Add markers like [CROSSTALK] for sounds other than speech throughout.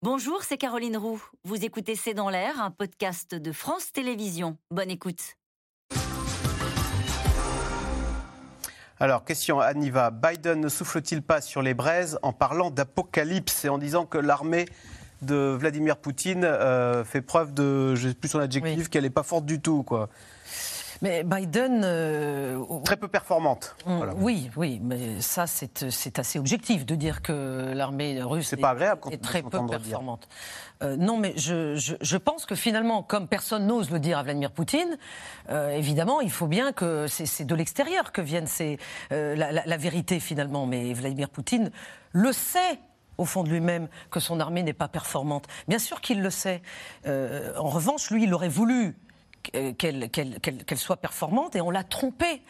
Bonjour, c'est Caroline Roux. Vous écoutez C'est dans l'air, un podcast de France Télévisions. Bonne écoute. Alors, question à Niva. Biden ne souffle-t-il pas sur les braises en parlant d'apocalypse et en disant que l'armée de Vladimir Poutine euh, fait preuve de, je ne sais plus son adjectif, qu'elle n'est pas forte du tout, quoi? Mais Biden. Euh, Très peu performante. Oui, oui, mais ça, c'est assez objectif de dire que l'armée russe est, pas agréable est très peu performante. Euh, non, mais je, je, pense que finalement, comme personne n'ose le dire à Vladimir Poutine, euh, évidemment, il faut bien que c'est de l'extérieur que vienne la, la, vérité finalement. Mais Vladimir Poutine le sait au fond de lui-même que son armée n'est pas performante. Bien sûr qu'il le sait. en revanche, lui, il aurait voulu qu'elle soit performante et on l'a trompée.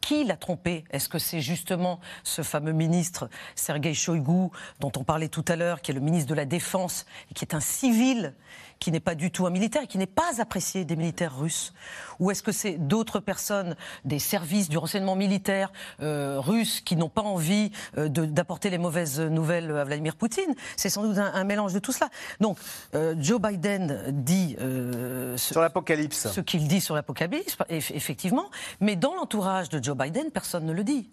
Qui l'a trompé Est-ce que c'est justement ce fameux ministre Sergei Shoigu, dont on parlait tout à l'heure, qui est le ministre de la Défense, et qui est un civil? Qui n'est pas du tout un militaire et qui n'est pas apprécié des militaires russes Ou est-ce que c'est d'autres personnes, des services du renseignement militaire euh, russe qui n'ont pas envie euh, d'apporter les mauvaises nouvelles à Vladimir Poutine? C'est sans doute un, mélange de tout cela. Donc, euh, Joe Biden dit... ce, sur l'apocalypse. Ce qu'il dit sur l'apocalypse, effectivement. Mais dans l'entourage de Joe Biden, personne ne le dit.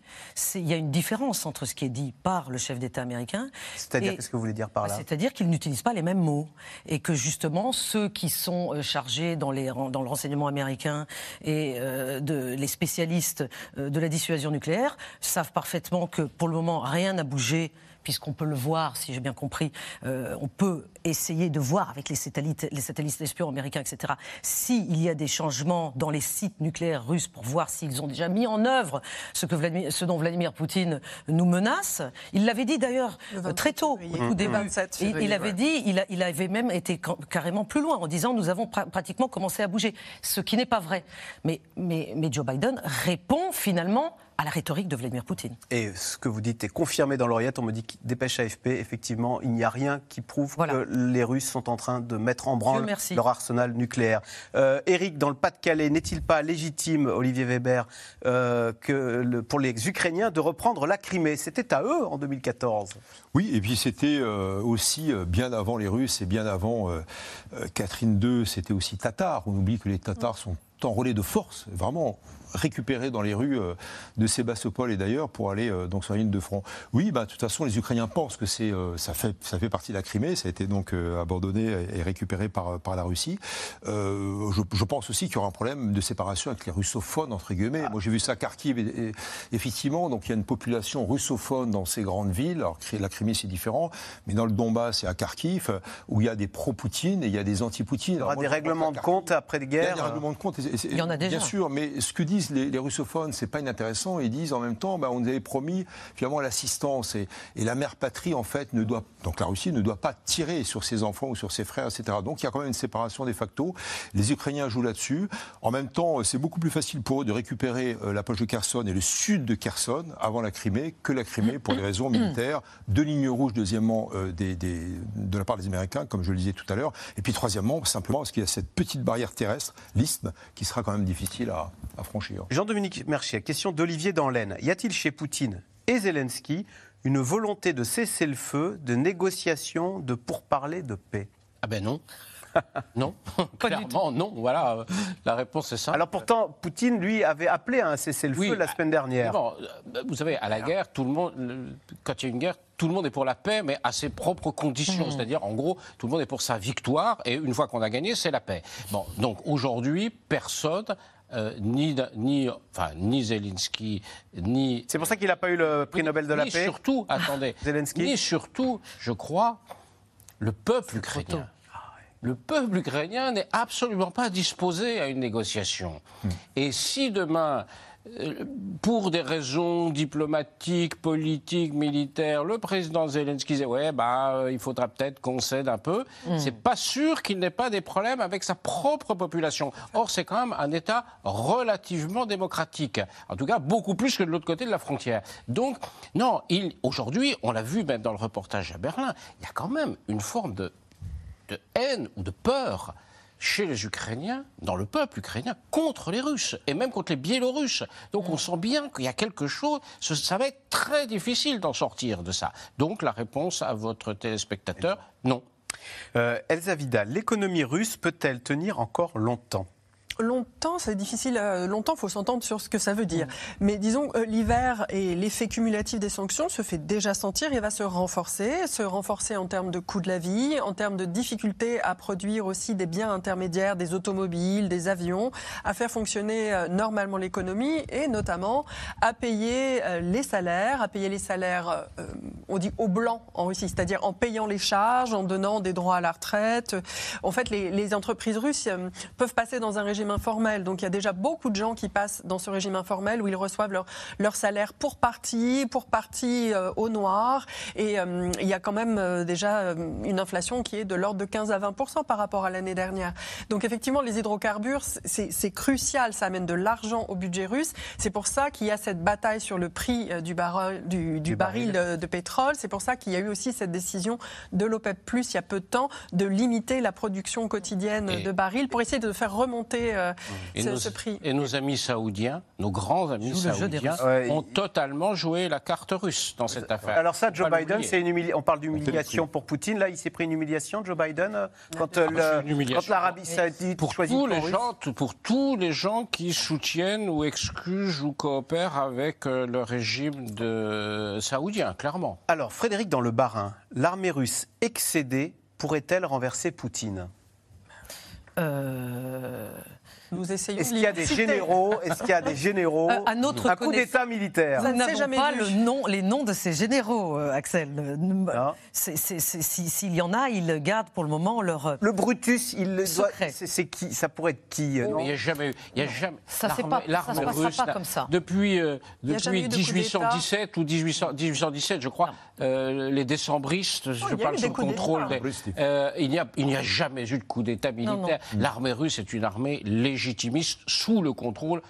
Il y a une différence entre ce qui est dit par le chef d'État américain... C'est-à-dire, qu'est-ce que vous voulez dire par là? C'est-à-dire qu'il n'utilise pas les mêmes mots. Et que justement, ceux qui sont euh, chargés dans, le renseignement américain et euh, les spécialistes euh, de la dissuasion nucléaire savent parfaitement que pour le moment, rien n'a bougé puisqu'on peut le voir, si j'ai bien compris, euh, on peut essayer de voir avec les satellites, les satellites espions américains, etc., s'il y a des changements dans les sites nucléaires russes pour voir s'ils ont déjà mis en œuvre ce, que Vladimir, ce dont Vladimir Poutine nous menace. Il l'avait dit d'ailleurs très tôt, au début. 27 il, il, avait dit, il, il, avait même été carrément plus loin en disant nous avons pratiquement commencé à bouger, ce qui n'est pas vrai. Mais, mais, mais Joe Biden répond finalement à la rhétorique de Vladimir Poutine. Et ce que vous dites est confirmé dans l'Oriette. On me dit, dépêche AFP, effectivement, il n'y a rien qui prouve que les Russes sont en train de mettre en branle leur arsenal nucléaire. Euh, Eric, dans le Pas-de-Calais, n'est-il pas légitime, Olivier Weber, euh, que le, pour les Ukrainiens de reprendre la Crimée? C'était à eux en 2014. Oui, et puis c'était euh, aussi bien avant les Russes et bien avant Catherine II, c'était aussi Tatar. On oublie que les Tatars sont enrôlés de force, vraiment récupérés dans les rues euh, de Sébastopol et d'ailleurs pour aller euh, donc sur la ligne de front. Oui, bah, de toute façon, les Ukrainiens pensent que c'est, euh, ça, fait, ça fait partie de la Crimée, ça a été donc abandonné et récupéré par, par la Russie. je, pense aussi qu'il y aura un problème de séparation avec les russophones, entre guillemets. Moi, j'ai vu ça à Kharkiv, et, effectivement, donc il y a une population russophone dans ces grandes villes. Alors, la Crimée, c'est différent, mais dans le Donbass et à Kharkiv, où il y a des pro-Poutine et il y a des anti-Poutine. Il y aura des règlements de compte après les guerres. Il y a des règlements de compte. il y en a déjà. Bien sûr, mais ce que disent les, russophones, c'est pas inintéressant. Ils disent en même temps, bah, on nous avait promis finalement l'assistance et, la mère patrie en fait ne doit donc la Russie ne doit pas tirer sur ses enfants ou sur ses frères, etc. Donc il y a quand même une séparation de facto. Les Ukrainiens jouent là-dessus. En même temps, c'est beaucoup plus facile pour eux de récupérer euh, la poche de Kherson et le sud de Kherson avant la Crimée que la Crimée pour des raisons militaires, de ligne rouge, deuxièmement euh, de la part des Américains, comme je le disais tout à l'heure, et puis troisièmement simplement parce qu'il y a cette petite barrière terrestre, l'isthme, qui sera quand même difficile à, franchir. Jean-Dominique Mercier, question d'Olivier Danlaine. Y a-t-il chez Poutine et Zelensky une volonté de cesser le feu, de négociation, de pourparler de paix? Ah ben non. [LAUGHS] non, clairement non. Voilà, la réponse est simple. Alors pourtant, Poutine, lui, avait appelé à un cessez-le-feu la semaine dernière. Euh, vous savez, à la guerre, tout le monde, quand il y a une guerre, tout le monde est pour la paix, mais à ses propres conditions. Mmh. C'est-à-dire, en gros, tout le monde est pour sa victoire, et une fois qu'on a gagné, c'est la paix. Bon, donc aujourd'hui, personne euh, ni, ni, enfin, ni Zelensky, ni. C'est pour ça qu'il n'a pas eu le prix Nobel de la ni paix. Surtout, attendez. Zelensky. Ni surtout, je crois, le peuple ukrainien. Le peuple ukrainien n'est absolument pas disposé à une négociation. Hmm. Et si demain euh, pour des raisons diplomatiques, politiques, militaires, le président Zelensky disait ouais bah euh, il faudra peut-être qu'on cède un peu. Mm. C'est pas sûr qu'il n'ait pas des problèmes avec sa propre population. Or c'est quand même un État relativement démocratique, en tout cas beaucoup plus que de l'autre côté de la frontière. Donc non, aujourd'hui on l'a vu même dans le reportage à Berlin, il y a quand même une forme de, de haine ou de peur chez les Ukrainiens, dans le peuple ukrainien, contre les Russes et même contre les Biélorusses. Donc on sent bien qu'il y a quelque chose, ça va être très difficile d'en sortir de ça. Donc la réponse à votre téléspectateur, non. Elsa Vidal, l'économie russe peut-elle tenir encore longtemps? Longtemps, c'est difficile. Euh, longtemps, il faut s'entendre sur ce que ça veut dire. Mais disons, euh, l'hiver et l'effet cumulatif des sanctions se fait déjà sentir et va se renforcer. Se renforcer en termes de coût de la vie, en termes de difficulté à produire aussi des biens intermédiaires, des automobiles, des avions, à faire fonctionner euh, normalement l'économie et notamment à payer les salaires, à payer les salaires, on dit au blanc en Russie, c'est-à-dire en payant les charges, en donnant des droits à la retraite. En fait, les, les entreprises russes peuvent passer dans un régime informel. Donc il y a déjà beaucoup de gens qui passent dans ce régime informel où ils reçoivent leur, leur salaire pour partie, pour partie euh, au noir. Et euh, il y a quand même euh, déjà une inflation qui est de l'ordre de 15 à 20 par rapport à l'année dernière. Donc effectivement, les hydrocarbures, c'est crucial. Ça amène de l'argent au budget russe. C'est pour ça qu'il y a cette bataille sur le prix du, baril, du, du, baril, de, pétrole. C'est pour ça qu'il y a eu aussi cette décision de l'OPEP+, il y a peu de temps, de limiter la production quotidienne de barils pour essayer de faire remonter euh, et nos, prix. Et nos amis saoudiens, nos grands amis saoudiens, ont totalement joué la carte russe dans cette affaire. Alors ça, Joe Biden, c'est une on parle d'humiliation pour Poutine. Là, il s'est pris une humiliation, Joe Biden, euh, quand, euh, ah, l'Arabie Saoudite pour tous les gens, pour tous les gens qui soutiennent ou excusent ou coopèrent avec le régime de saoudien, clairement. Alors, Frédéric, dans le Bas-Rhin, l'armée russe excédée pourrait-elle renverser Poutine? Euh... Est-ce qu'il y a des généraux? Est-ce qu'il y a des généraux? Euh, à notre Un coup d'État militaire. Nous n'avons pas le nom, les noms de ces généraux, euh, Axel. S'il y en a, ils gardent pour le moment leur. Euh, le Brutus, il le. C'est qui? Ça pourrait être qui Il n'y a jamais eu. Il y a jamais. Ça ne passera pas comme ça. Depuis, depuis 1817 ou 1817, je crois, les décembristes, je parle sous contrôle. il n'y a jamais eu de coup d'État militaire. L'armée russe est une armée légitime légitimiste sous le contrôle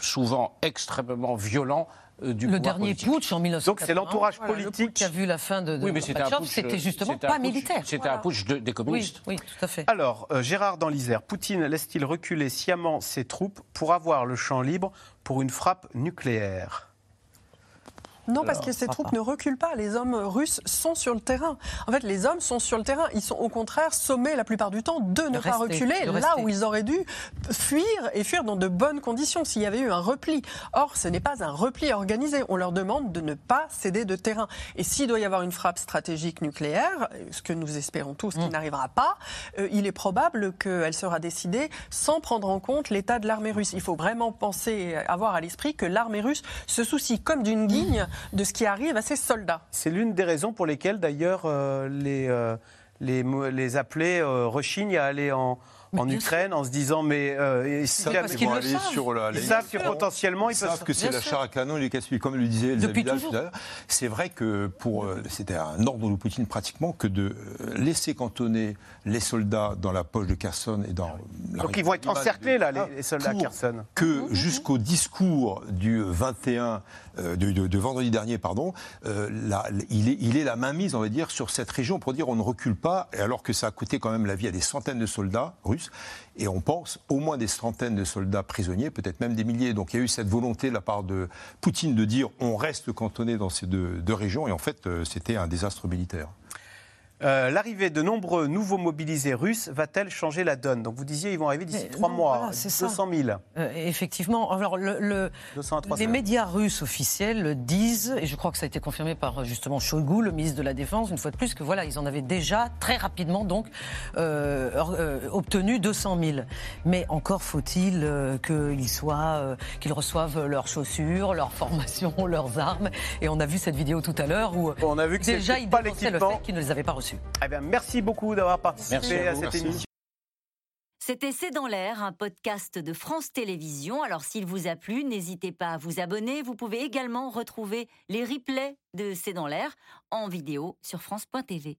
souvent extrêmement violent euh, du le dernier putsch en 1980. Donc c'est l'entourage politique qui a vu la fin de, de oui, mais c'était justement pas militaire. C'était un putsch des communistes. Oui, tout à fait. Alors, euh, Gérard dans l'Isère, Poutine laisse-t-il reculer sciemment ses troupes pour avoir le champ libre pour une frappe nucléaire? Non, parce que ces troupes ne reculent pas. Les hommes russes sont sur le terrain. En fait, les hommes sont sur le terrain. Ils sont au contraire sommés la plupart du temps de ne pas reculer là où ils auraient dû fuir et fuir dans de bonnes conditions s'il y avait eu un repli. Or, ce n'est pas un repli organisé. On leur demande de ne pas céder de terrain. Et s'il doit y avoir une frappe stratégique nucléaire, ce que nous espérons tous qui mm. n'arrivera pas, euh, il est probable qu'elle sera décidée sans prendre en compte l'état de l'armée russe. Il faut vraiment penser, avoir à l'esprit que l'armée russe se soucie comme d'une guigne de ce qui arrive à ses soldats. C'est l'une des raisons pour lesquelles d'ailleurs euh, les, euh, les appelés euh, rechignent à aller en, en Ukraine en se disant mais euh, ils savent parce qu'ils aller sur la, ils savent que potentiellement ils, savent que c'est la char à canon et les casse comme le disait Elisabeth tout à l'heure. C'est vrai que pour euh, c'était un ordre de Poutine pratiquement que de euh, laisser cantonner les soldats dans la poche de Kherson et dans la donc ils vont être encerclés là les, soldats Kherson. que jusqu'au discours du 21 de, vendredi dernier pardon il est il est la mainmise on va dire sur cette région pour dire on ne recule pas alors que ça a coûté quand même la vie à des centaines de soldats russes et on pense au moins des centaines de soldats prisonniers, peut-être même des milliers. Donc il y a eu cette volonté de la part de Poutine de dire on reste cantonné dans ces deux régions, et en fait euh, c'était un désastre militaire. Euh, l'arrivée de nombreux nouveaux mobilisés russes va-t-elle changer la donne? Donc vous disiez ils vont arriver d'ici trois mois, 200 000. Euh, effectivement. Alors le, les médias russes officiels disent, et je crois que ça a été confirmé par justement Shoigu, le ministre de la Défense, une fois de plus, que voilà, ils en avaient déjà très rapidement donc euh, obtenu 200 000. Mais encore faut-il qu'ils soient, qu'ils reçoivent leurs chaussures, leurs formations, [LAUGHS] leurs armes. Et on a vu cette vidéo tout à l'heure où on a vu que déjà ils pas le fait qu'ils ne les avaient pas reçus. Eh bien, merci beaucoup d'avoir participé à, cette émission. C'était C'est dans l'air, un podcast de France Télévisions. Alors s'il vous a plu, n'hésitez pas à vous abonner. Vous pouvez également retrouver les replays de C'est dans l'air en vidéo sur France.tv.